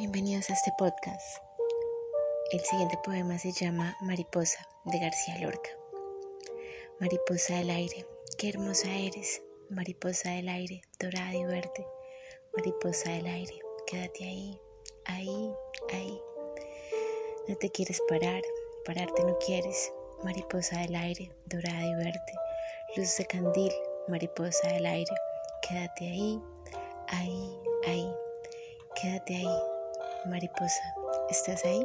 Bienvenidos a este podcast. El siguiente poema se llama Mariposa de García Lorca. Mariposa del aire, qué hermosa eres, mariposa del aire, dorada y verde, mariposa del aire, quédate ahí, ahí, ahí. No te quieres parar, pararte no quieres, mariposa del aire, dorada y verde, luz de candil, mariposa del aire, quédate ahí, ahí, ahí, quédate ahí. Mariposa, ¿estás ahí?